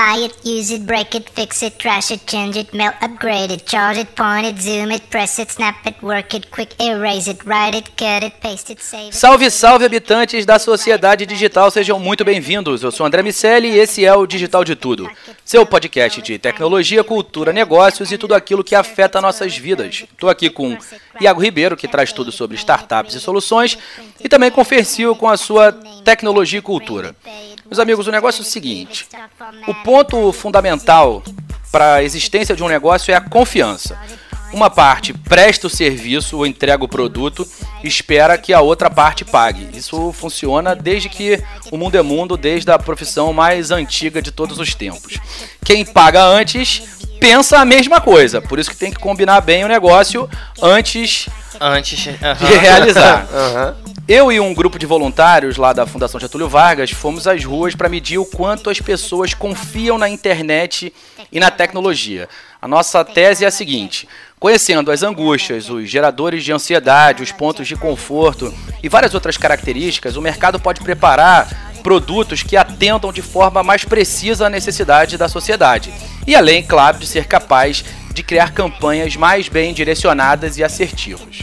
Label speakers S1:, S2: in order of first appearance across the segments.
S1: Buy it, use it, break it, fix it, trash it, change it, melt, upgrade it, charge it, point it, zoom it, press it, snap it, work it, quick erase it, write it, cut it, paste it, save it.
S2: Salve, salve habitantes da sociedade digital, sejam muito bem-vindos. Eu sou André Miceli e esse é o Digital de Tudo, seu podcast de tecnologia, cultura, negócios e tudo aquilo que afeta nossas vidas. Estou aqui com Iago Ribeiro, que traz tudo sobre startups e soluções, e também com Fercil com a sua tecnologia e cultura. Meus amigos, o negócio é o seguinte: o ponto fundamental para a existência de um negócio é a confiança. Uma parte presta o serviço ou entrega o produto espera que a outra parte pague. Isso funciona desde que o mundo é mundo, desde a profissão mais antiga de todos os tempos. Quem paga antes pensa a mesma coisa, por isso que tem que combinar bem o negócio antes
S3: Antes
S2: de realizar. Eu e um grupo de voluntários lá da Fundação Getúlio Vargas fomos às ruas para medir o quanto as pessoas confiam na internet e na tecnologia. A nossa tese é a seguinte: conhecendo as angústias, os geradores de ansiedade, os pontos de conforto e várias outras características, o mercado pode preparar produtos que atendam de forma mais precisa à necessidade da sociedade. E além, claro, de ser capaz de criar campanhas mais bem direcionadas e assertivas.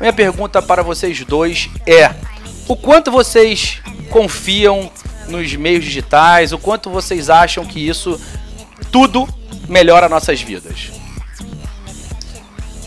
S2: Minha pergunta para vocês dois é: o quanto vocês confiam nos meios digitais? O quanto vocês acham que isso tudo melhora nossas vidas?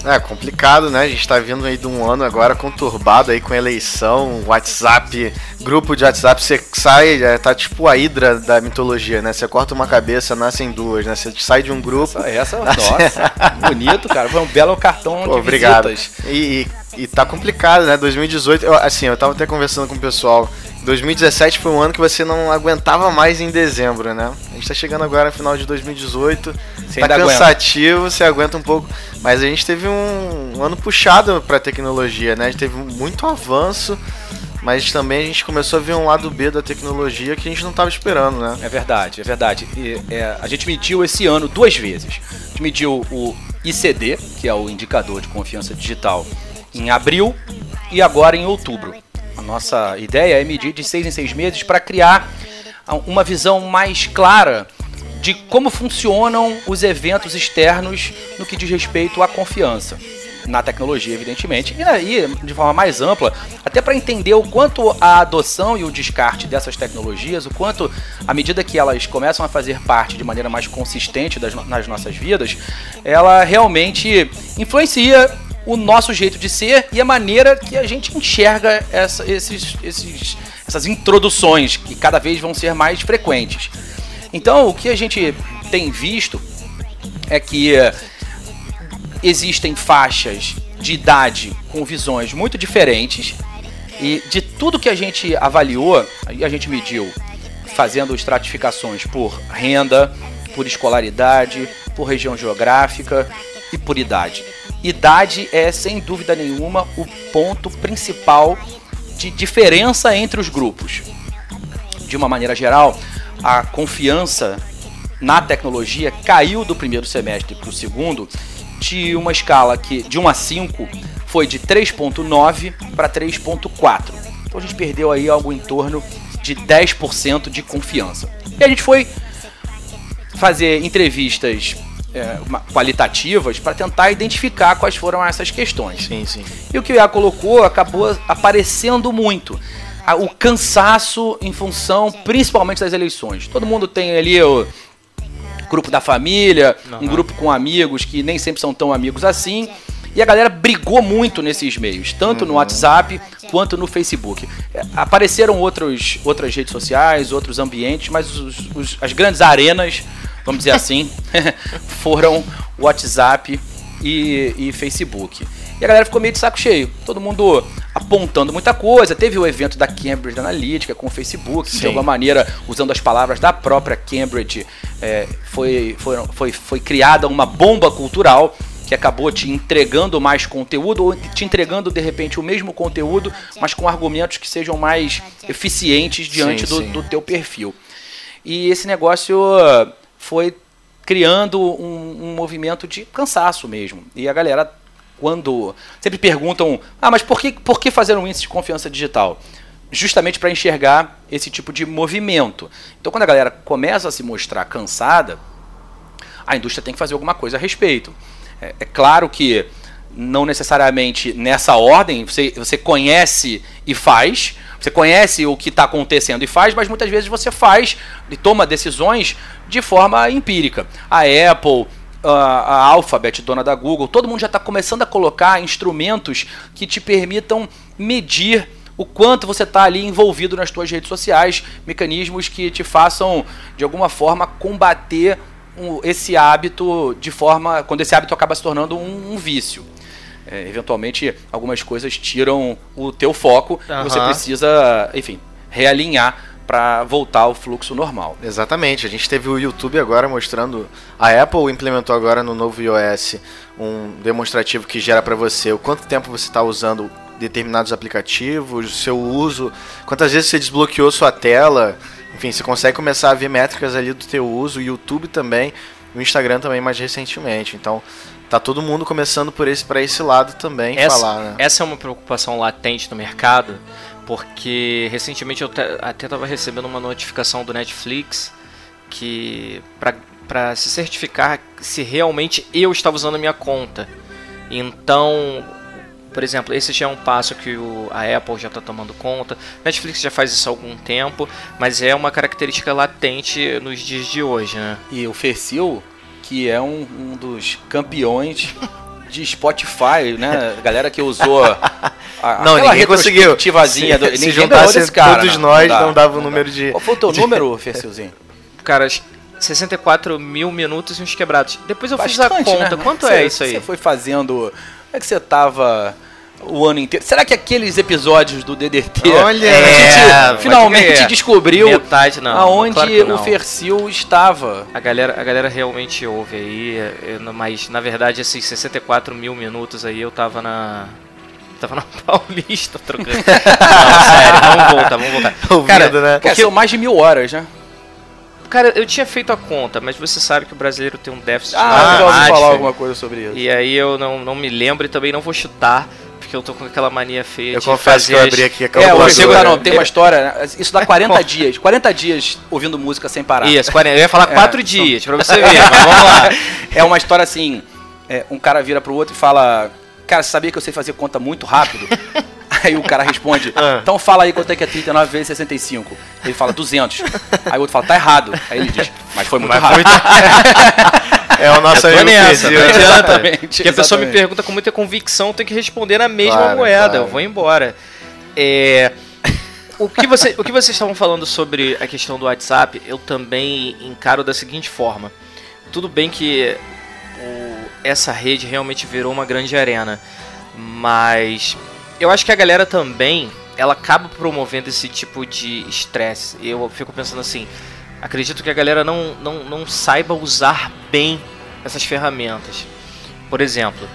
S3: É complicado, né? A gente tá vindo aí de um ano agora conturbado aí com eleição, WhatsApp, grupo de WhatsApp, você sai, é, tá tipo a hidra da mitologia, né? Você corta uma cabeça, nascem duas, né? Você sai de um grupo.
S2: Essa, essa nossa, bonito, cara. Foi um belo cartão
S3: Pô,
S2: de
S3: obrigado. E, e, e tá complicado, né? 2018, eu, assim, eu tava até conversando com o pessoal. 2017 foi um ano que você não aguentava mais em dezembro, né? A gente tá chegando agora no final de 2018.
S2: Você
S3: tá
S2: ainda aguenta.
S3: cansativo, você aguenta um pouco. Mas a gente teve um, um ano puxado pra tecnologia, né? A gente teve muito avanço, mas também a gente começou a ver um lado B da tecnologia que a gente não tava esperando, né?
S2: É verdade, é verdade. E, é, a gente mediu esse ano duas vezes. A gente mediu o ICD, que é o indicador de confiança digital, em abril e agora em outubro. A nossa ideia é medir de seis em seis meses para criar uma visão mais clara de como funcionam os eventos externos no que diz respeito à confiança. Na tecnologia, evidentemente, e aí, de forma mais ampla, até para entender o quanto a adoção e o descarte dessas tecnologias, o quanto, à medida que elas começam a fazer parte de maneira mais consistente das, nas nossas vidas, ela realmente influencia o nosso jeito de ser e a maneira que a gente enxerga essa- esses, esses- essas introduções que cada vez vão ser mais frequentes. Então, o que a gente tem visto é que eh, existem faixas de idade com visões muito diferentes e de tudo que a gente avaliou, a gente mediu fazendo estratificações por renda, por escolaridade, por região geográfica e por idade. Idade é sem dúvida nenhuma o ponto principal de diferença entre os grupos. De uma maneira geral, a confiança na tecnologia caiu do primeiro semestre para o segundo de uma escala que de 1 a 5 foi de 3.9 para 3.4. Então a gente perdeu aí algo em torno de 10% de confiança. E a gente foi fazer entrevistas é, qualitativas para tentar identificar quais foram essas questões.
S3: Sim, sim.
S2: E o que o Iá colocou acabou aparecendo muito. O cansaço em função principalmente das eleições. Todo mundo tem ali o grupo da família, um grupo com amigos que nem sempre são tão amigos assim. E a galera brigou muito nesses meios, tanto no WhatsApp quanto no Facebook. É, Apareceram outros, outras redes sociais, outros ambientes, mas os- os- as grandes arenas, vamos dizer assim, foram WhatsApp e, e Facebook. E a galera ficou meio de saco cheio. Todo mundo apontando muita coisa. Teve o evento da Cambridge Analytica com o Facebook, que de
S3: Sim.
S2: alguma maneira, usando as palavras da própria Cambridge, é, foi, foi, foi, foi criada uma bomba cultural que acabou te entregando mais conteúdo ou te entregando de repente o mesmo conteúdo, mas com argumentos que sejam mais eficientes diante
S3: Sim,
S2: do,
S3: sim.
S2: do teu perfil. E esse negócio foi criando um, um movimento de cansaço mesmo. E a galera, quando sempre perguntam, ah, mas por que, por que fazer um índice de confiança digital? Justamente para enxergar esse tipo de movimento. Então, quando a galera começa a se mostrar cansada, a indústria tem que fazer alguma coisa a respeito. É, é claro que não necessariamente nessa ordem, você, você conhece e faz, você conhece o que está acontecendo e faz, mas muitas vezes você faz e toma decisões de forma empírica. A Apple, a, Alphabet, dona da Google, todo mundo já está começando a colocar instrumentos que te permitam medir o quanto você está ali envolvido nas suas redes sociais, mecanismos que te façam, de alguma forma, combater esse hábito de forma. quando esse hábito acaba se tornando um, um vício. É, eventualmente, algumas coisas tiram o teu foco e você precisa, enfim, realinhar para voltar ao fluxo normal.
S3: Exatamente, a gente teve o YouTube agora mostrando. A Apple implementou agora no novo iOS um demonstrativo que gera para você o quanto tempo você está usando determinados aplicativos, o seu uso, quantas vezes você desbloqueou sua tela. Enfim, você consegue começar a ver métricas ali do teu uso, o YouTube também, o Instagram também mais recentemente. Então, tá todo mundo começando por esse para esse lado também
S4: essa,
S3: falar, né?
S4: essa é uma preocupação latente no mercado, porque recentemente eu te- até estava recebendo uma notificação do Netflix que para se certificar se realmente eu estava usando a minha conta. Então, por exemplo, esse já é um passo que o, a Apple já está tomando conta. Netflix já faz isso há algum tempo, mas é uma característica latente nos dias de hoje, né?
S2: E o Fercil, que é um, um dos campeões de Spotify, né? A galera que usou a,
S3: Não,
S2: aquela
S3: ninguém conseguiu.
S2: retrospectivazinha do-
S3: Se, se juntasse
S2: desse cara,
S3: todos
S2: não,
S3: nós,
S2: dá,
S3: não dava o
S2: dá.
S3: número de.
S2: Qual foi o teu
S3: de-
S2: número, Fercilzinho?
S4: Cara, 64 mil minutos e uns quebrados. Depois eu fiz a
S2: Bastante,
S4: conta.
S2: né?
S4: Quanto
S2: Você-
S4: é isso aí?
S2: Você foi fazendo. Como é que você tava o ano inteiro? Será que aqueles episódios do DDT
S3: Olha,
S2: a gente
S4: pode
S2: finalmente
S4: crer.
S2: descobriu
S4: Metade não.
S2: aonde
S4: claro que
S2: o
S4: não.
S2: Fercil estava?
S4: A galera, a galera realmente ouve aí, eu não- mas na verdade esses 64 mil minutos aí eu tava na. Tava na Paulista trocando. não, sério, vamos voltar, vamos voltar.
S3: Ouvindo,
S4: Cara,
S3: né?
S2: Cara, são mais de mil horas, né?
S4: Cara, eu tinha feito a conta, mas você sabe que o brasileiro tem um déficit
S2: Ah,
S4: de
S2: eu ouvi falar alguma coisa sobre isso.
S4: E aí eu não, não me lembro e também não vou chutar, porque eu tô com aquela mania feia
S3: Eu
S4: de
S3: confesso
S4: fazer
S3: que eu abri aqui a
S2: É, o
S3: calculadora.
S2: Fercil, não, tem uma história, né? isso dá 40 dias, 40 dias ouvindo música sem parar.
S4: Isso, 40 eu ia falar
S2: É,
S4: quatro
S2: são-
S4: dias, pra você ver, mas vamos lá.
S2: É uma história assim: é, um cara vira pro outro e fala: Cara, você sabia que eu sei fazer conta muito rápido? Aí o cara responde:
S3: Ah.
S2: Então fala aí quanto é que é 39 vezes 65. Ele fala 200. Aí o outro fala: Tá errado. Aí ele diz: Mas foi muito
S3: Mas
S2: rápido.
S3: É o nosso amigo
S4: nessa,
S3: Fercil,
S4: não
S3: né?
S4: adianta.
S2: Exatamente,
S4: Porque a pessoa me pergunta com muita convicção, tem que responder na mesma
S3: Claro,
S4: moeda.
S3: claro.
S4: Eu vou embora. É, o, que você, o que vocês estavam falando sobre a questão do WhatsApp, eu também encaro da seguinte forma. Tudo bem que o- essa rede realmente virou uma grande arena, mas eu acho que a galera também ela acaba promovendo esse tipo de estresse. Eu fico pensando assim, acredito que a galera não, não, não saiba usar bem essas ferramentas. Por exemplo,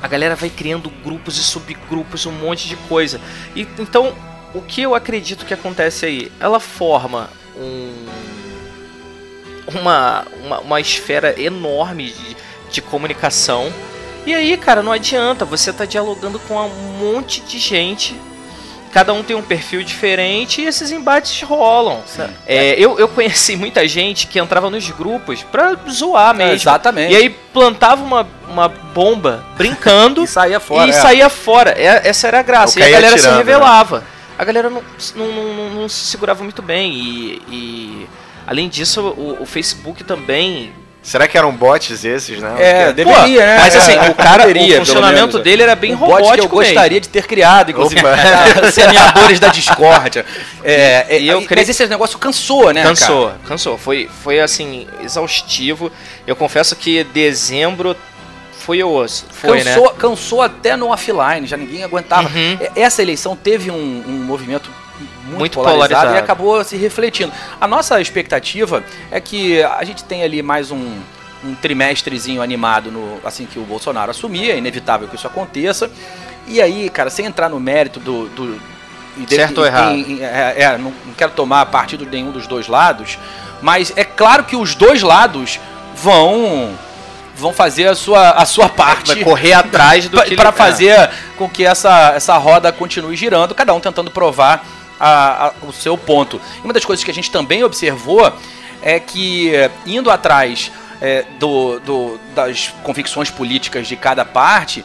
S4: a galera vai criando grupos e subgrupos, um monte de coisa. E então, o que eu acredito que acontece aí? Ela forma um uma, uma, uma esfera enorme de, de comunicação. E aí, cara, não adianta, você tá dialogando com um monte de gente. Cada um tem um perfil diferente e esses embates rolam. É, eu, eu conheci muita gente que entrava nos grupos pra zoar mesmo.
S2: exatamente.
S4: E aí plantava uma, uma bomba brincando
S2: E saía fora.
S4: e
S2: é.
S4: saía fora. É- essa era a graça. E a galera se
S3: né?
S4: revelava. A galera não, não, não, não- não se segurava muito bem. E, e, além disso, o, o Facebook também.
S3: Será que eram bots esses, né?
S2: É, deveria, né?
S4: Mas assim,
S2: É,
S4: o cara,
S2: deveria,
S4: o funcionamento dele era bem
S2: um bot que eu
S4: robótico mesmo.
S2: gostaria de ter criado, inclusive, semeadores da discórdia. É, é,
S4: E eu
S2: e-
S4: creio-
S2: Mas esse negócio cansou, né,
S4: Cansou,
S2: cara?
S4: cansou. Foi, foi assim, exaustivo. Eu confesso que dezembro foi osso. Foi, né?
S2: cansou, cansou até no offline, já ninguém aguentava.
S4: Uhum.
S2: Essa eleição teve um, um movimento muito,
S4: Muito
S2: polarizado,
S4: polarizado.
S2: e acabou se refletindo. A nossa expectativa é que a gente tem ali mais um, um trimestrezinho animado no, assim que o Bolsonaro assumir, é inevitável que isso aconteça. E aí, cara, sem entrar no mérito do. do
S4: Certo ou errado?
S2: em- em- é, é, não, não quero tomar partido de nenhum dos dois lados, mas é claro que os dois lados vão vão fazer a sua, a sua parte
S4: Vai correr atrás do que
S2: para
S4: ele-
S2: fazer com que essa, essa roda continue girando, cada um tentando provar a- a- o seu ponto. E uma das coisas que a gente também observou é que, indo atrás eh, do, do- das convicções políticas de cada parte,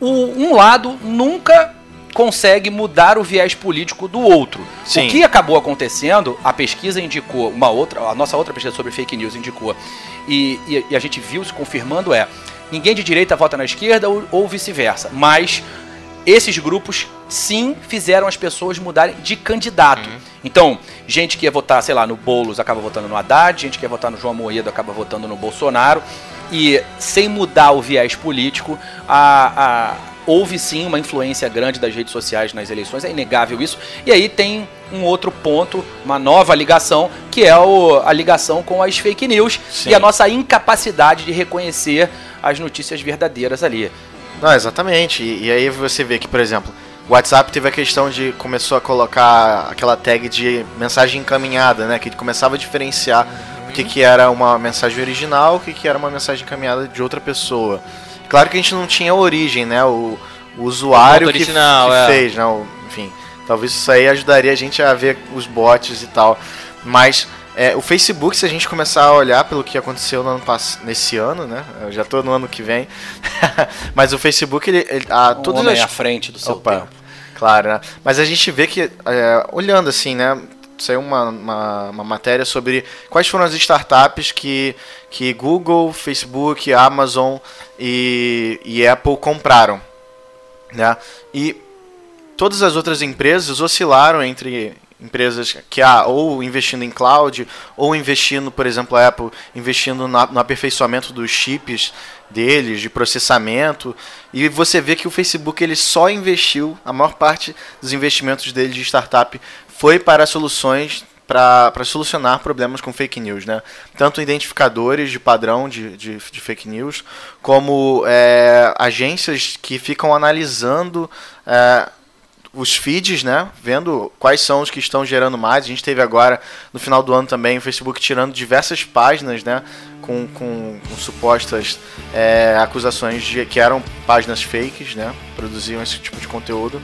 S2: o- um lado nunca consegue mudar o viés político do outro.
S3: Sim.
S2: O que acabou acontecendo, a pesquisa indicou, uma outra, a nossa outra pesquisa sobre fake news indicou, e, e- e a gente viu se confirmando é, ninguém de direita vota na esquerda ou, ou vice-versa, mas esses grupos sim fizeram as pessoas mudarem de candidato. Então, gente que ia votar, sei lá, no Boulos acaba votando no Haddad, gente que ia votar no João Moedo acaba votando no Bolsonaro. E sem mudar o viés político, a, a- houve sim uma influência grande das redes sociais nas eleições, é inegável isso. E aí tem um outro ponto, uma nova ligação, que é o- a ligação com as fake news
S3: Sim.
S2: e a nossa incapacidade de reconhecer as notícias verdadeiras ali.
S3: Não, exatamente. E, e aí você vê que, por exemplo, o WhatsApp teve a questão de começou a colocar aquela tag de mensagem encaminhada, né? Que começava a diferenciar o que, que era uma mensagem original, o que, que era uma mensagem encaminhada de outra pessoa. Claro que a gente não tinha a origem, né? O, o usuário
S4: O
S3: que,
S4: original,
S3: que
S4: é.
S3: fez, né? o- enfim, talvez isso aí ajudaria a gente a ver os bots e tal. Mas é, o Facebook, se a gente começar a olhar pelo que aconteceu no ano nesse ano, né? Eu já tô no ano que vem. Mas o Facebook, ele, ele a,
S2: Um
S3: todas
S2: homem
S3: as
S2: à frente do seu
S3: Opa,
S2: tempo.
S3: Claro, né? Mas a gente vê que, é, olhando assim, né? Saiu uma, uma, uma matéria sobre quais foram as startups que, que Google, Facebook, Amazon e, e Apple compraram. Né? E todas as outras empresas oscilaram entre empresas que ah, ou investindo em cloud ou investindo, por exemplo, a Apple investindo na- no aperfeiçoamento dos chips deles, de processamento, e você vê que o Facebook ele só investiu, a maior parte dos investimentos dele de startup foi para soluções para solucionar problemas com fake news, né? Tanto identificadores de padrão de, de, de fake news, como é, agências que ficam analisando é, os feeds, né? Vendo quais são os que estão gerando mais. A gente teve agora, no final do ano também, o Facebook tirando diversas páginas, né? Com, com, com supostas é, acusações de que eram páginas fakes, né? Produziam esse tipo de conteúdo.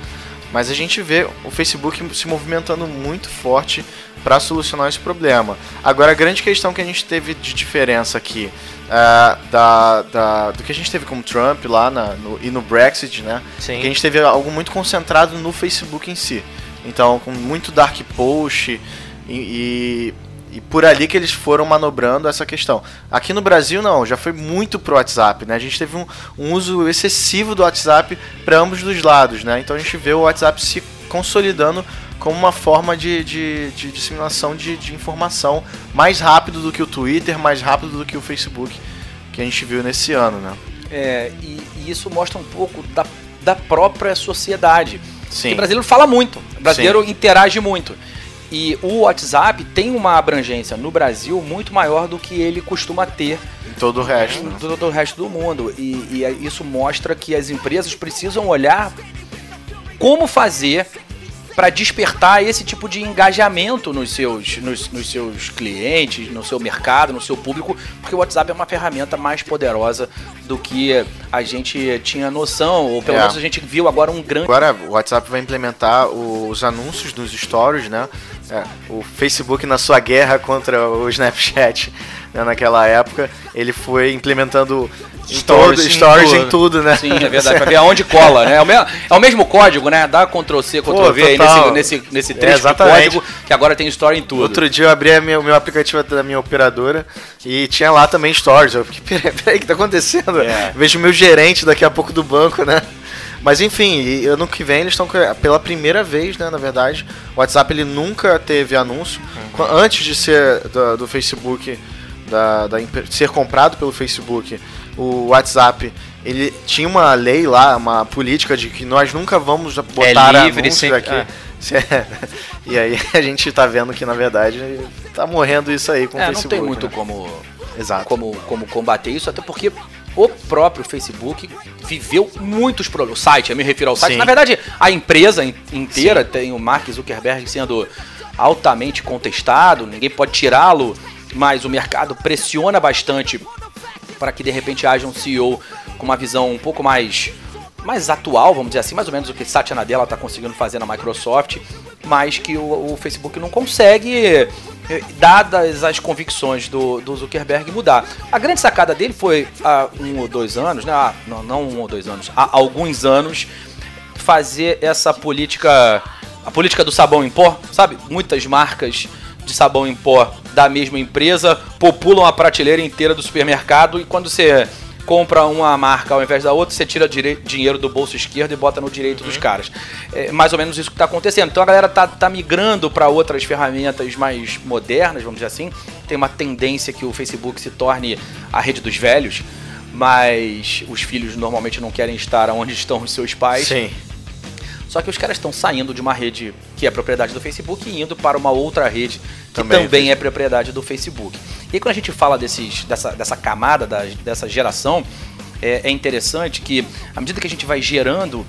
S3: Mas a gente vê o Facebook se movimentando muito forte para solucionar esse problema. Agora, a grande questão que a gente teve de diferença aqui ah, da, da- do que a gente teve com o Trump lá na- no- e no Brexit, né?
S4: Sim.
S3: Que a gente teve algo muito concentrado no Facebook em si. Então, com muito dark post e, e, e por ali que eles foram manobrando essa questão. Aqui no Brasil, não, já foi muito pro WhatsApp, né? A gente teve um, um uso excessivo do WhatsApp para ambos os lados, né? Então a gente vê o WhatsApp se consolidando como uma forma de, de, de disseminação de, de informação mais rápido do que o Twitter, mais rápido do que o Facebook, que a gente viu nesse ano, né?
S2: É, e, e isso mostra um pouco da, da própria sociedade.
S3: Sim.
S2: O brasileiro fala muito, o brasileiro interage muito. E o WhatsApp tem uma abrangência no Brasil muito maior do que ele costuma ter
S3: Em todo o resto, né?
S2: do, do resto do mundo. E, e é- isso mostra que as empresas precisam olhar como fazer para despertar esse tipo de engajamento nos seus, nos, nos seus clientes, no seu mercado, no seu público, porque o WhatsApp é uma ferramenta mais poderosa do que a gente tinha noção, ou pelo
S3: É.
S2: menos a gente viu agora um grande.
S3: Agora o WhatsApp vai implementar os anúncios dos stories, né? É, o Facebook na sua guerra contra o Snapchat né, naquela época, ele foi implementando em
S4: Stories
S3: todo-
S4: em
S3: stories
S4: tudo.
S3: em tudo, né?
S2: Sim, é verdade, pra ver aonde cola, né? É o, mesmo, é o mesmo código, né? Dá Ctrl C, Ctrl
S3: Pô,
S2: V aí nesse, nesse, nesse
S3: É,
S2: trecho de
S3: exatamente.
S2: código que agora tem story em tudo.
S3: Outro dia eu abri o meu aplicativo da minha operadora e tinha lá também stories. Eu fiquei, peraí, peraí, o que tá acontecendo?
S2: É.
S3: Vejo o meu gerente daqui a pouco do banco, né? Mas enfim, ano que vem eles estão pela primeira vez, né, na verdade, o WhatsApp ele nunca teve anúncio Qu- antes de ser do, do Facebook, da, da ser comprado pelo Facebook, o WhatsApp ele tinha uma lei lá, uma política de que nós nunca vamos botar
S4: É livre,
S3: anúncios
S4: sempre-
S3: aqui.
S4: ah.
S3: e aí a gente tá vendo que na verdade tá morrendo isso aí com o
S2: É, não
S3: Facebook.
S2: tem muito
S3: né?
S2: como,
S3: Exato.
S2: como, como combater isso, até porque o próprio Facebook viveu muitos problemas. O site, eu me refiro ao site.
S3: Sim.
S2: Na verdade, a empresa in- inteira tem o Mark Zuckerberg sendo altamente contestado, ninguém pode tirá-lo, mas o mercado pressiona bastante para que de repente haja um CEO com uma visão um pouco mais mais atual, vamos dizer assim, mais ou menos o que Satya Nadella está conseguindo fazer na Microsoft, mas que o, o Facebook não consegue, eh, dadas as convicções do, do Zuckerberg, mudar. A grande sacada dele foi há um ou dois anos, né? Ah, não, não um ou dois anos, há alguns anos, fazer essa política, a política do sabão em pó, sabe? Muitas marcas de sabão em pó da mesma empresa populam a prateleira inteira do supermercado e quando você compra uma marca ao invés da outra, você tira dinheiro do bolso esquerdo e bota no direito dos caras. É mais ou menos isso que está acontecendo. Então a galera tá, tá migrando para outras ferramentas mais modernas, vamos dizer assim. Tem uma tendência que o Facebook se torne a rede dos velhos, mas os filhos normalmente não querem estar onde estão os seus pais.
S3: Sim.
S2: Só que os caras estão saindo de uma rede que é propriedade do Facebook e indo para uma outra rede que
S3: Também.
S2: também, é propriedade do Facebook. E aí, quando a gente fala desses, dessa, dessa camada, da- dessa geração, é, é interessante que, à medida que a gente vai gerando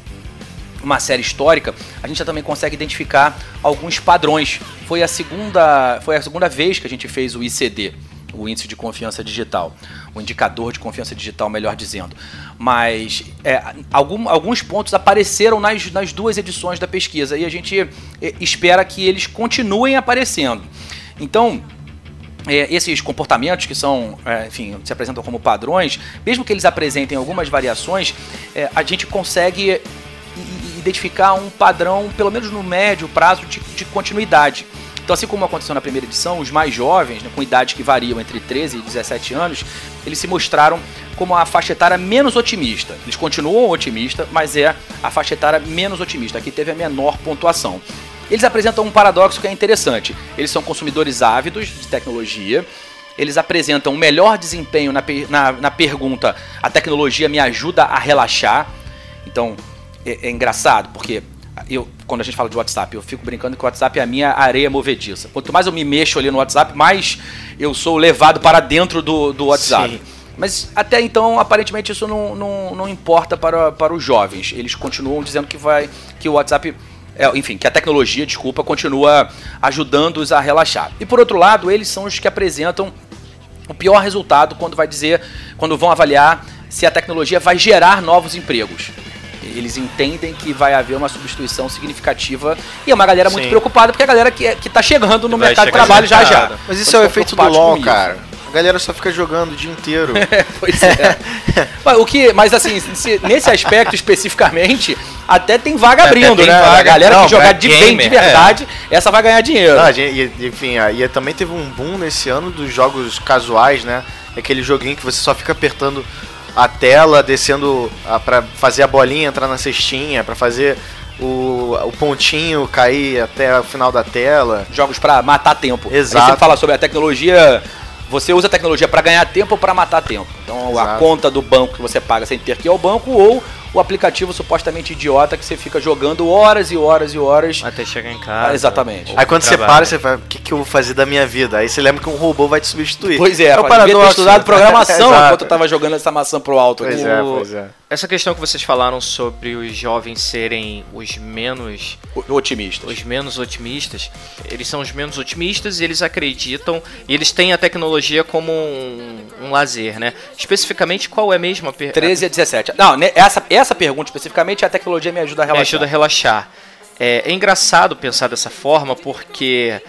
S2: uma série histórica, a gente já também consegue identificar alguns padrões. Foi a segunda, foi a segunda vez que a gente fez o ICD, o índice de confiança digital, o indicador de confiança digital, melhor dizendo. Mas é, algum- alguns pontos apareceram nas, nas duas edições da pesquisa e a gente é, espera que eles continuem aparecendo. Então, é, esses comportamentos que são, é, enfim, se apresentam como padrões, mesmo que eles apresentem algumas variações, é, a gente consegue identificar um padrão, pelo menos no médio prazo, de, de continuidade. Então, assim como aconteceu na primeira edição, os mais jovens, né, com idades que variam entre 13 e 17 anos, eles se mostraram como a faixa etária menos otimista. Eles continuam otimistas, mas é a faixa etária menos otimista, que teve a menor pontuação. Eles apresentam um paradoxo que é interessante. Eles são consumidores ávidos de tecnologia. Eles apresentam um melhor desempenho na, na, na pergunta: a tecnologia me ajuda a relaxar? Então, é, é engraçado, porque eu, quando a gente fala de WhatsApp, eu fico brincando que o WhatsApp é a minha areia movediça. Quanto mais eu me mexo ali no WhatsApp, mais eu sou levado para dentro do, do WhatsApp.
S3: Sim.
S2: Mas até então, aparentemente, isso não, não, não importa para, para os jovens. Eles continuam dizendo que vai que o WhatsApp. é, enfim, que a tecnologia, desculpa, continua ajudando-os a relaxar. E por outro lado, eles são os que apresentam o pior resultado quando vai dizer, quando vão avaliar se a tecnologia vai gerar novos empregos. Eles entendem que vai haver uma substituição significativa e é uma galera muito
S3: Sim.
S2: preocupada porque é a galera que, que tá chegando no
S4: Vai
S2: mercado de trabalho já já.
S3: Mas isso é o efeito do LoL, cara. A galera só fica jogando o dia inteiro.
S2: Pois é. mas, o que, mas assim, se- nesse aspecto especificamente, até tem vaga abrindo,
S4: tem
S2: né? A
S4: vaga.
S2: galera
S4: Não,
S2: que jogar de bem, de verdade, essa vai ganhar dinheiro.
S3: Não, a gente- e- enfim, aí também teve um boom nesse ano dos jogos casuais, né? Aquele joguinho que você só fica apertando a tela, descendo a, pra fazer a bolinha entrar na cestinha, pra fazer o, o pontinho cair até o final da tela.
S2: Jogos pra matar tempo. A
S3: Exato.
S2: sempre fala sobre a tecnologia. Você usa a tecnologia pra ganhar tempo ou pra matar tempo. Então a
S3: Exato.
S2: conta do banco que você paga sem ter que ir ao banco ou o aplicativo supostamente idiota que você fica jogando horas e horas e horas.
S4: Até chegar em casa.
S2: Ah, exatamente.
S3: Aí quando você para, você fala, o que, que eu vou fazer da minha vida? Aí você lembra que um robô vai te substituir.
S2: Pois é,
S3: o
S2: eu devia ter estudado programação enquanto eu tava jogando essa maçã pro alto
S3: Pois
S2: aqui.
S3: é, pois é.
S4: Essa questão que vocês falaram sobre os jovens serem os menos
S2: Otimistas.
S4: os menos otimistas, eles são os menos otimistas e eles acreditam e eles têm a tecnologia como um, um lazer, né? Especificamente, qual é mesmo a per-
S2: 13 a 17. Não, essa, essa pergunta especificamente, a tecnologia me ajuda a
S4: me
S2: relaxar.
S4: ajuda a relaxar. É, é engraçado pensar dessa forma porque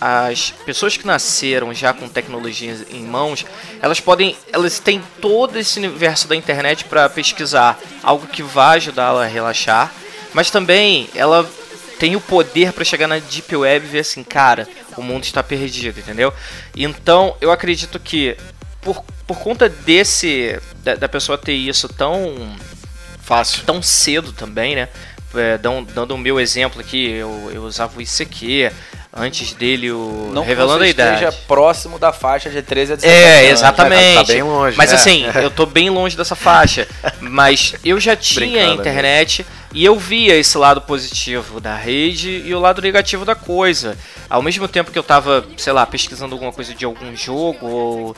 S4: as pessoas que nasceram já com tecnologias em mãos, elas podem, elas têm todo esse universo da internet para pesquisar, algo que vai ajudá-la a relaxar, mas também ela tem o poder para chegar na deep web e ver assim, cara, o mundo está perdido, entendeu? Então, eu acredito que por, por conta desse da, da pessoa ter isso tão
S3: Fácil.
S4: tão cedo também, né? É, dão- dando o meu exemplo aqui, eu, eu usava o ICQ, antes dele o
S2: Não que
S4: Revelando
S2: você
S4: a Idade.
S2: esteja próximo da faixa de 13 a 17
S4: É,
S2: anos.
S4: exatamente.
S3: tá bem longe,
S4: Mas
S3: né?
S4: assim, eu tô bem longe dessa faixa. Mas eu já tinha
S3: Brincando,
S4: internet e eu via esse lado positivo da rede e o lado negativo da coisa. Ao mesmo tempo que eu tava, sei lá, pesquisando alguma coisa de algum jogo ou.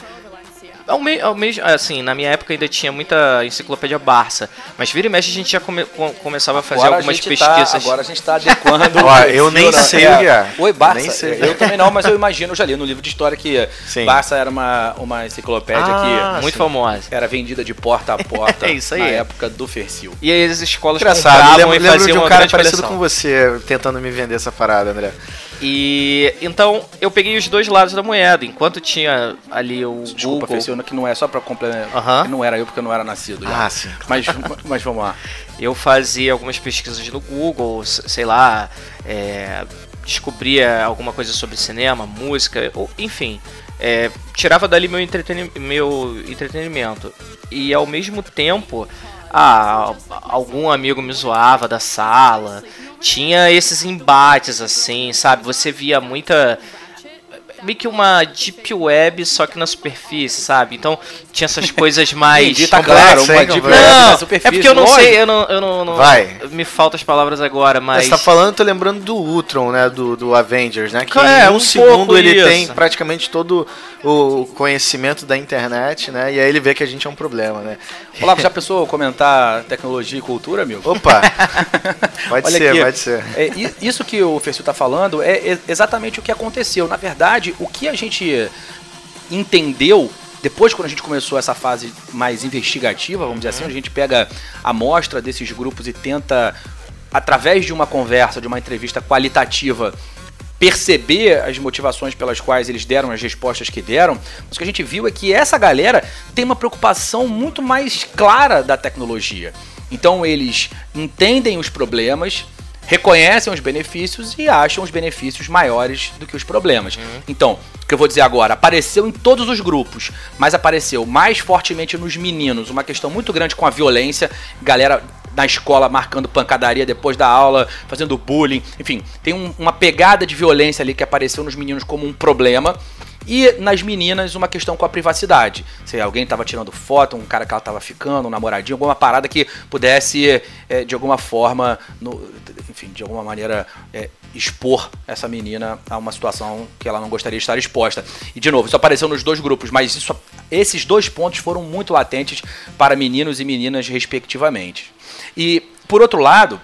S4: Ao, me, ao mesmo, assim, na minha época ainda tinha muita enciclopédia Barça, mas vira e mexe a gente já come- com- começava a fazer
S2: Agora
S4: algumas
S2: a gente
S4: pesquisas.
S2: Tá, agora a gente tá adequando.
S3: Ó,
S2: o
S3: eu nem
S2: né?
S3: sei o que é.
S2: Oi, Barça.
S3: Nem sei.
S2: Eu também não, mas eu imagino, eu já li no livro de história que
S3: Sim.
S2: Barça era uma, uma enciclopédia
S3: Ah,
S2: que
S4: muito
S3: sim.
S4: famosa.
S2: era vendida de porta a porta
S4: É isso aí.
S2: na época do Fercil.
S4: E aí as escolas
S3: Engraçado,
S4: compravam
S3: lembro,
S4: e
S3: lembro
S4: faziam
S3: de um cara parecido
S4: coleção.
S3: com você tentando me vender essa parada, André.
S4: E então eu peguei os dois lados da moeda. Enquanto tinha ali o
S2: Desculpa,
S4: Google,
S2: Fercil, que não é só pra complementar. Que Não era eu porque eu não era nascido. já.
S3: Ah, sim.
S2: Mas, mas vamos lá.
S4: eu fazia algumas pesquisas no Google, sei lá, é, descobria alguma coisa sobre cinema, música, ou, enfim, é, tirava dali meu, entreteni meu entretenimento. E ao mesmo tempo, ah, algum amigo me zoava da sala. Tinha esses embates assim, sabe? Você via muita meio que uma deep web, só que na superfície, sabe? Então tinha essas coisas mais.
S2: Entendi, tá claro, uma deep web
S4: Não,
S2: na superfície.
S4: é porque eu não
S2: lógico.
S4: sei, eu não, eu não, não-
S3: Vai.
S4: Me faltam as palavras agora, mas.
S3: Você tá falando, tô lembrando do Ultron, né? Do, do Avengers, né? Que
S4: É,
S3: em um,
S4: um
S3: segundo ele
S4: isso.
S3: tem praticamente todo o conhecimento da internet, né? E aí ele vê que a gente é um problema, né?
S2: Olá, já pensou comentar tecnologia e cultura, amigo?
S3: Opa! Pode
S2: Olha
S3: ser,
S2: aqui,
S3: pode ser.
S2: é, isso que o Fercil está falando é exatamente o que aconteceu. Na verdade, o que a gente entendeu depois quando a gente começou essa fase mais investigativa, vamos dizer assim, a gente pega a amostra desses grupos e tenta, através de uma conversa, de uma entrevista qualitativa, perceber as motivações pelas quais eles deram as respostas que deram, mas o que a gente viu é que essa galera tem uma preocupação muito mais clara da tecnologia. Então eles entendem os problemas, reconhecem os benefícios e acham os benefícios maiores do que os problemas. Então, o que eu vou dizer agora, apareceu em todos os grupos, mas apareceu mais fortemente nos meninos, uma questão muito grande com a violência, galera na escola marcando pancadaria depois da aula, fazendo bullying, enfim, tem um- uma pegada de violência ali que apareceu nos meninos como um problema. E nas meninas, uma questão com a privacidade. Se alguém tava tirando foto, um cara que ela tava ficando, um namoradinho, alguma parada que pudesse, é, de alguma forma, no- enfim, de alguma maneira, é, expor essa menina a uma situação que ela não gostaria de estar exposta. E, de novo, isso apareceu nos dois grupos, mas isso- esses dois pontos foram muito latentes para meninos e meninas, respectivamente. E, por outro lado,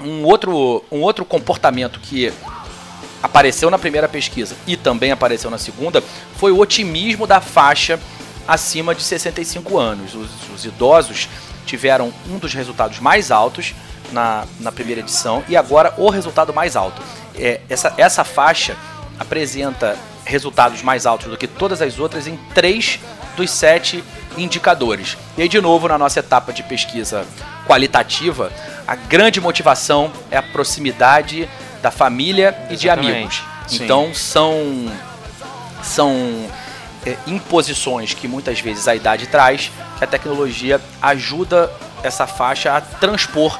S2: um outro, um outro comportamento que apareceu na primeira pesquisa e também apareceu na segunda foi o otimismo da faixa acima de 65 anos. Os, os idosos tiveram um dos resultados mais altos na, na primeira edição e agora o resultado mais alto. É, essa, essa faixa apresenta resultados mais altos do que todas as outras em três dos sete indicadores. E aí, de novo, na nossa etapa de pesquisa qualitativa, a grande motivação é a proximidade da família e de amigos.
S3: Sim.
S2: Então são são é, imposições que muitas vezes a idade traz, que a tecnologia ajuda essa faixa a transpor.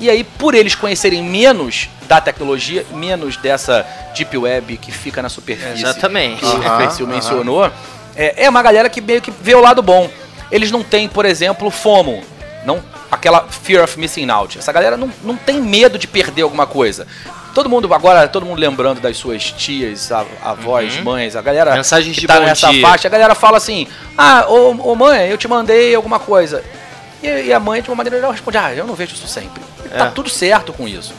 S2: E aí, por eles conhecerem menos da tecnologia, menos dessa deep web que fica na superfície,
S4: Exatamente.
S2: que o Perfil
S3: aham.
S2: mencionou, é, é uma galera que meio que vê o lado bom. Eles não têm, por exemplo, FOMO, não aquela fear of missing out. Essa galera não, não tem medo de perder alguma coisa. Todo mundo, agora, todo mundo lembrando das suas tias, avós,
S4: Uhum.
S2: mães, a galera
S4: Mensagens
S2: que
S4: de
S2: tá nessa
S4: dia.
S2: faixa, a galera fala assim: Ah, ô, ô mãe, eu te mandei alguma coisa. E, e a mãe, de uma maneira geral, responde: Ah, eu não vejo isso sempre. E Tá
S4: É.
S2: tudo certo com isso.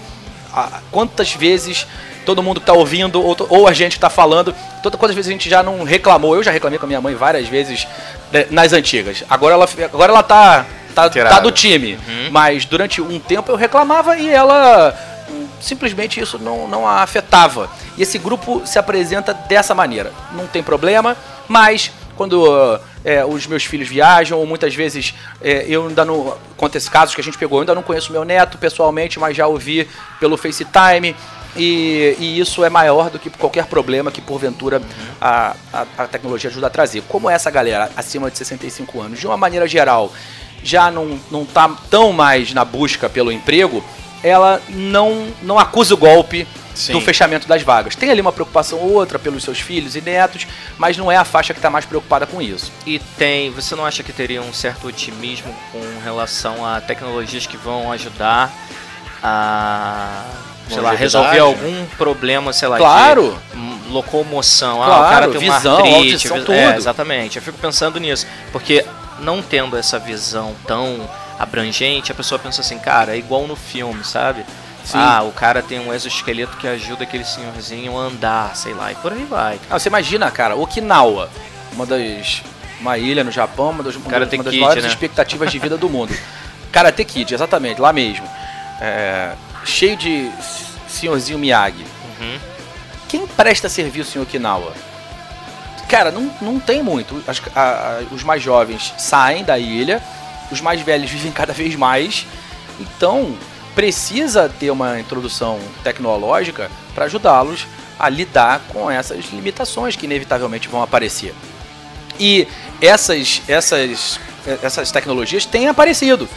S2: Ah, quantas vezes todo mundo que tá ouvindo, ou, ou a gente que tá falando, toda, quantas vezes a gente já não reclamou? Eu já reclamei com a minha mãe várias vezes né, nas antigas. Agora ela, agora ela tá, tá, tá do time. Mas durante um tempo eu reclamava e ela simplesmente isso não, não a afetava. E esse grupo se apresenta dessa maneira. Não tem problema, mas quando é, os meus filhos viajam, ou muitas vezes é, eu ainda não. Acontece casos que a gente pegou, eu ainda não conheço meu neto pessoalmente, mas já ouvi pelo FaceTime. E, e isso é maior do que qualquer problema que porventura a, a, a tecnologia ajuda a trazer. Como essa galera acima de 65 anos, de uma maneira geral, já não, não tá tão mais na busca pelo emprego, ela não, não acusa o golpe
S3: Sim.
S2: do fechamento das vagas. Tem ali uma preocupação ou outra pelos seus filhos e netos, mas não é a faixa que está mais preocupada com isso.
S4: E tem, você não acha que teria um certo otimismo com relação a tecnologias que vão ajudar a, sei lá, resolver
S3: né?
S4: algum problema, sei lá,
S2: Claro.
S4: de locomoção. ah,
S2: Claro,
S4: o cara tem uma
S2: visão,
S4: artrite,
S2: audição,
S4: vis-
S2: tudo.
S4: É, exatamente. Eu fico pensando nisso, porque não tendo essa visão tão abrangente, a pessoa pensa assim, cara, é igual no filme, sabe?
S2: Sim.
S4: Ah, o cara tem um exoesqueleto que ajuda aquele senhorzinho a andar, sei lá, e por aí vai.
S2: Ah, você imagina, cara, Okinawa, uma das. Uma ilha no Japão, uma das, uma uma das
S4: Kid,
S2: maiores
S4: né?
S2: expectativas de vida do mundo. Karate Kid, exatamente, lá mesmo. É, cheio de senhorzinho Miyagi.
S4: Uhum.
S2: Quem presta serviço em Okinawa? Cara, não, não tem muito. As- a- a- os mais jovens saem da ilha, os mais velhos vivem cada vez mais. Então, precisa ter uma introdução tecnológica para ajudá-los a lidar com essas limitações que inevitavelmente vão aparecer. E essas, essas, essas tecnologias têm aparecido.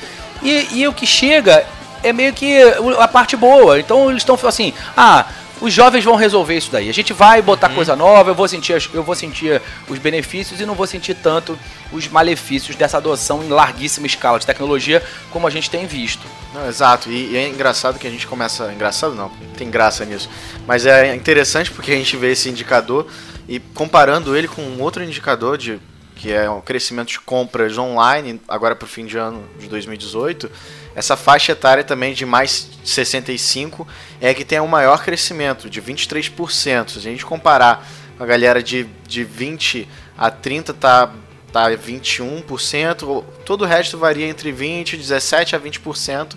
S2: E, e o que chega é meio que a parte boa. Então eles estão assim, ah, os jovens vão resolver isso daí. A gente vai botar coisa nova, eu vou sentir, eu vou sentir os benefícios e não vou sentir tanto os malefícios dessa adoção em larguíssima escala de tecnologia como a gente tem visto.
S3: Não, exato, e, e é engraçado que a gente começa. Engraçado não, tem graça nisso. Mas é interessante porque a gente vê esse indicador e comparando ele com um outro indicador de que é o crescimento de compras online, agora para o fim de ano de 2018, essa faixa etária também de mais 65 é que tem o maior crescimento, de 23%. Se a gente comparar a galera de, de 20 a 30 tá tá 21%, todo o resto varia entre 20, 17 a 20%,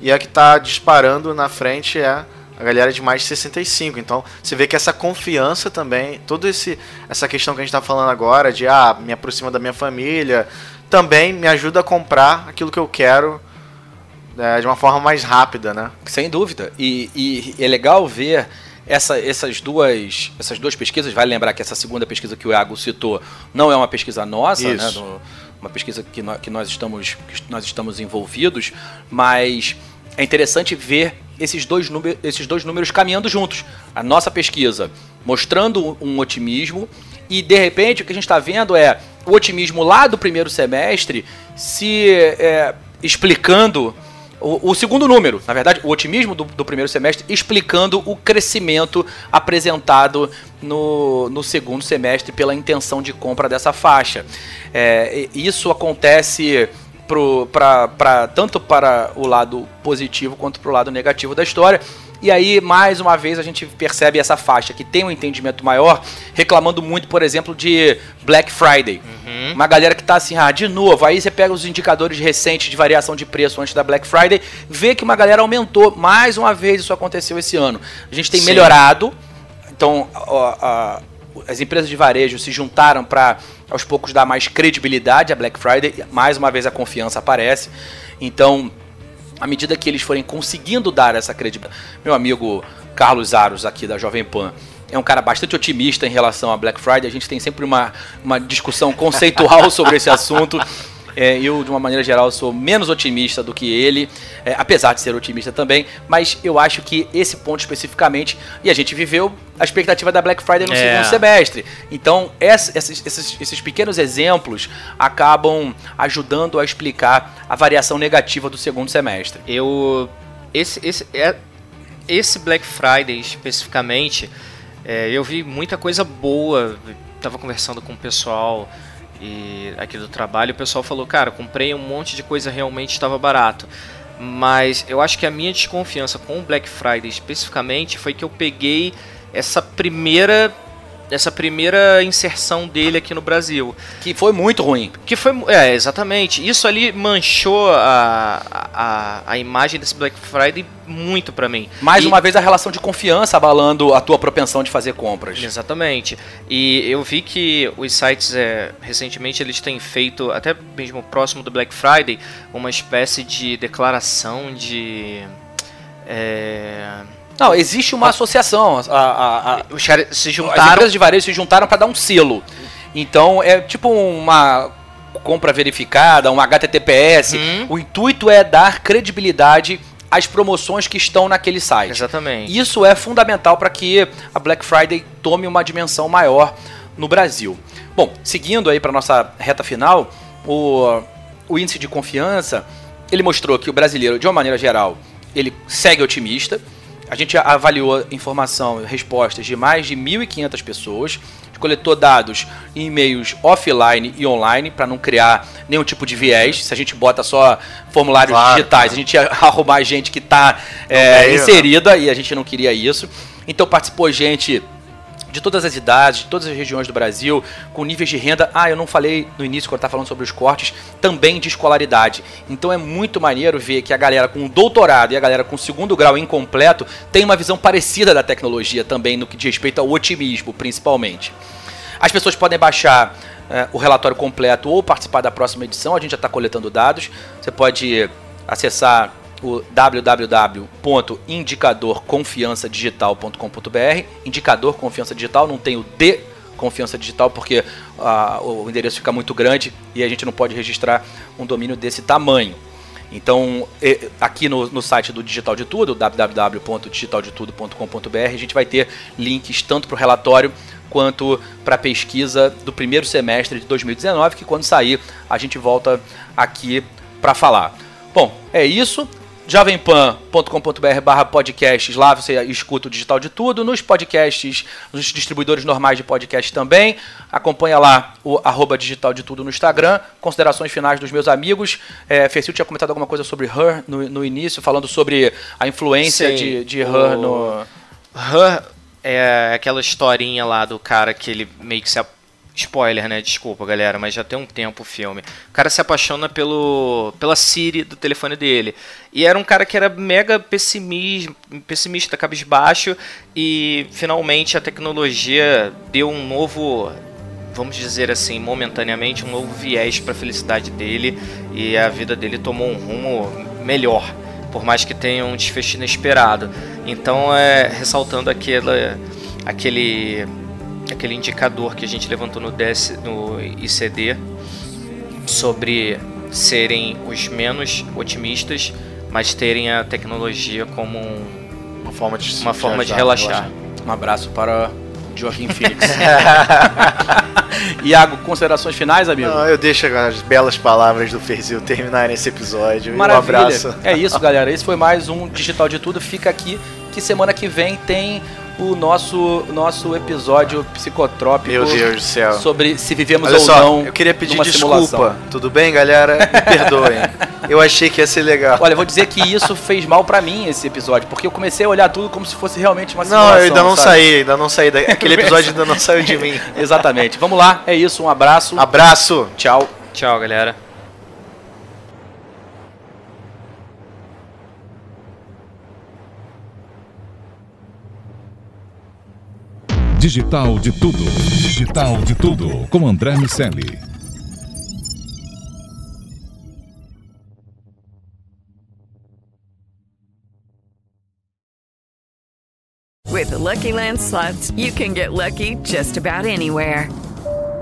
S3: e a que está disparando na frente é a galera de mais de 65. Então, você vê que essa confiança também, toda esse essa questão que a gente está falando agora de ah, me aproxima da minha família, também me ajuda a comprar aquilo que eu quero é, de uma forma mais rápida, né?
S2: Sem dúvida. E, e é legal ver essa- essas, duas, essas duas pesquisas. Vale lembrar que essa segunda pesquisa que o Iago citou não é uma pesquisa nossa, né? Do- uma pesquisa que, nó- que nós, estamos, que nós estamos envolvidos, mas é interessante ver esses dois, esses dois números caminhando juntos. A nossa pesquisa mostrando um otimismo e de repente o que a gente está vendo é o otimismo lá do primeiro semestre se é, explicando o, o segundo número, na verdade, o otimismo do, do primeiro semestre explicando o crescimento apresentado no, no segundo semestre pela intenção de compra dessa faixa. É, isso acontece pro, pra, pra, tanto para o lado positivo quanto para o lado negativo da história. E aí, mais uma vez, a gente percebe essa faixa que tem um entendimento maior, reclamando muito, por exemplo, de Black Friday. Uma galera que tá assim, ah, de novo, aí você pega os indicadores recentes de variação de preço antes da Black Friday, vê que uma galera aumentou. Mais uma vez isso aconteceu esse ano. A gente tem
S4: Sim.
S2: melhorado. Então, ó, a- as empresas de varejo se juntaram para aos poucos dar mais credibilidade à Black Friday. Mais uma vez a confiança aparece. Então, à medida que eles forem conseguindo dar essa credibilidade. Meu amigo Carlos Aros, aqui da Jovem Pan, é um cara bastante otimista em relação à Black Friday. A gente tem sempre uma, uma discussão conceitual sobre esse assunto. É, eu, de uma maneira geral, sou menos otimista do que ele, é, apesar de ser otimista também, mas eu acho que esse ponto especificamente, e a gente viveu a expectativa da Black Friday no
S4: É.
S2: segundo semestre. Então, essa- esses, esses- esses pequenos exemplos acabam ajudando a explicar a variação negativa do segundo semestre.
S4: Eu. Esse, esse, é, esse Black Friday especificamente, é, eu vi muita coisa boa. Tava conversando com o pessoal e aqui do trabalho, o pessoal falou, cara, comprei um monte de coisa realmente estava barato. Mas eu acho que a minha desconfiança com o Black Friday especificamente foi que eu peguei essa primeira essa primeira inserção dele aqui no Brasil.
S2: Que foi muito ruim.
S4: Que foi. É, exatamente. Isso ali manchou a, a, a imagem desse Black Friday muito para mim.
S2: Mais
S4: e,
S2: uma vez a relação de confiança abalando a tua propensão de fazer compras.
S4: Exatamente. E eu vi que os sites é, recentemente eles têm feito, até mesmo próximo do Black Friday, uma espécie de declaração de. É,
S2: não, existe uma associação. A, a, a,
S4: Os caras se juntaram. As
S2: empresas de varejo se juntaram para dar um selo. Então é tipo uma compra verificada, um HTTPS.
S4: Uhum.
S2: O intuito é dar credibilidade às promoções que estão naquele site.
S4: Exatamente.
S2: Isso é fundamental para que a Black Friday tome uma dimensão maior no Brasil. Bom, seguindo aí para nossa reta final, o, o índice de confiança ele mostrou que o brasileiro, de uma maneira geral, ele segue otimista. A gente avaliou informação e respostas de mais de 1.500 pessoas, coletou dados em meios offline e online para não criar nenhum tipo de viés. Se a gente bota só formulários claro. digitais, a gente ia arrumar gente que está é, inserida e a gente não queria isso. Então participou gente de todas as idades, de todas as regiões do Brasil, com níveis de renda. Ah, eu não falei no início quando estava falando sobre os cortes, também de escolaridade. Então é muito maneiro ver que a galera com doutorado e a galera com segundo grau incompleto tem uma visão parecida da tecnologia também no que diz respeito ao otimismo, principalmente. As pessoas podem baixar é, o relatório completo ou participar da próxima edição. A gente já está coletando dados. Você pode acessar o www.indicadorconfiançadigital.com.br. Indicador Confiança Digital, não tem o D Confiança Digital porque uh, o endereço fica muito grande e a gente não pode registrar um domínio desse tamanho. Então, aqui no, no site do Digital de Tudo, www.digitaldetudo.com.br, a gente vai ter links tanto para o relatório quanto para a pesquisa do primeiro semestre de 2019, que quando sair a gente volta aqui para falar. Bom, é isso jovempan.com.br barra podcasts, lá você escuta o digital de tudo, nos podcasts, nos distribuidores normais de podcast também, acompanha lá o arroba digital de tudo no Instagram, considerações finais dos meus amigos, é, Fercil tinha comentado alguma coisa sobre Her no, no início, falando sobre a influência Sim, de, de Her o... no...
S4: Her é aquela historinha lá do cara que ele meio que se Spoiler, né? Desculpa, galera, mas já tem um tempo o filme. O cara se apaixona pelo, pela Siri do telefone dele. E era um cara que era mega pessimista, pessimista, cabisbaixo. E finalmente a tecnologia deu um novo, vamos dizer assim, momentaneamente, um novo viés para a felicidade dele. E a vida dele tomou um rumo melhor. Por mais que tenha um desfecho inesperado. Então, é, ressaltando aquela, aquele aquele indicador que a gente levantou no, DS, no ICD sobre serem os menos otimistas, mas terem a tecnologia como um,
S2: uma forma de,
S4: uma forma de relaxar.
S2: Um abraço para Joaquim Phoenix. Iago, considerações finais, amigo? Não,
S3: eu deixo as belas palavras do Ferzil terminarem esse episódio.
S2: Maravilha. Um abraço. É isso, galera. Esse foi mais um Digital de Tudo. Fica aqui que semana que vem tem o nosso, nosso episódio psicotrópico.
S3: Meu Deus do céu.
S2: Sobre se vivemos
S3: Olha
S2: ou
S3: só,
S2: não.
S3: Eu queria pedir desculpa. Simulação. Tudo bem, galera? Me perdoem. eu achei que ia ser legal.
S2: Olha, eu vou dizer que isso fez mal para mim, esse episódio, porque eu comecei a olhar tudo como se fosse realmente uma simulação.
S3: Não, eu ainda não sabe? saí, ainda não saí. Da... Aquele episódio ainda não saiu de mim.
S2: Exatamente. Vamos lá, é isso. Um abraço.
S3: Abraço.
S2: Tchau.
S4: Tchau, galera.
S5: Digital de Tudo. Digital de Tudo. Com André Miceli.
S6: With the Lucky Land slots, you can get lucky just about anywhere.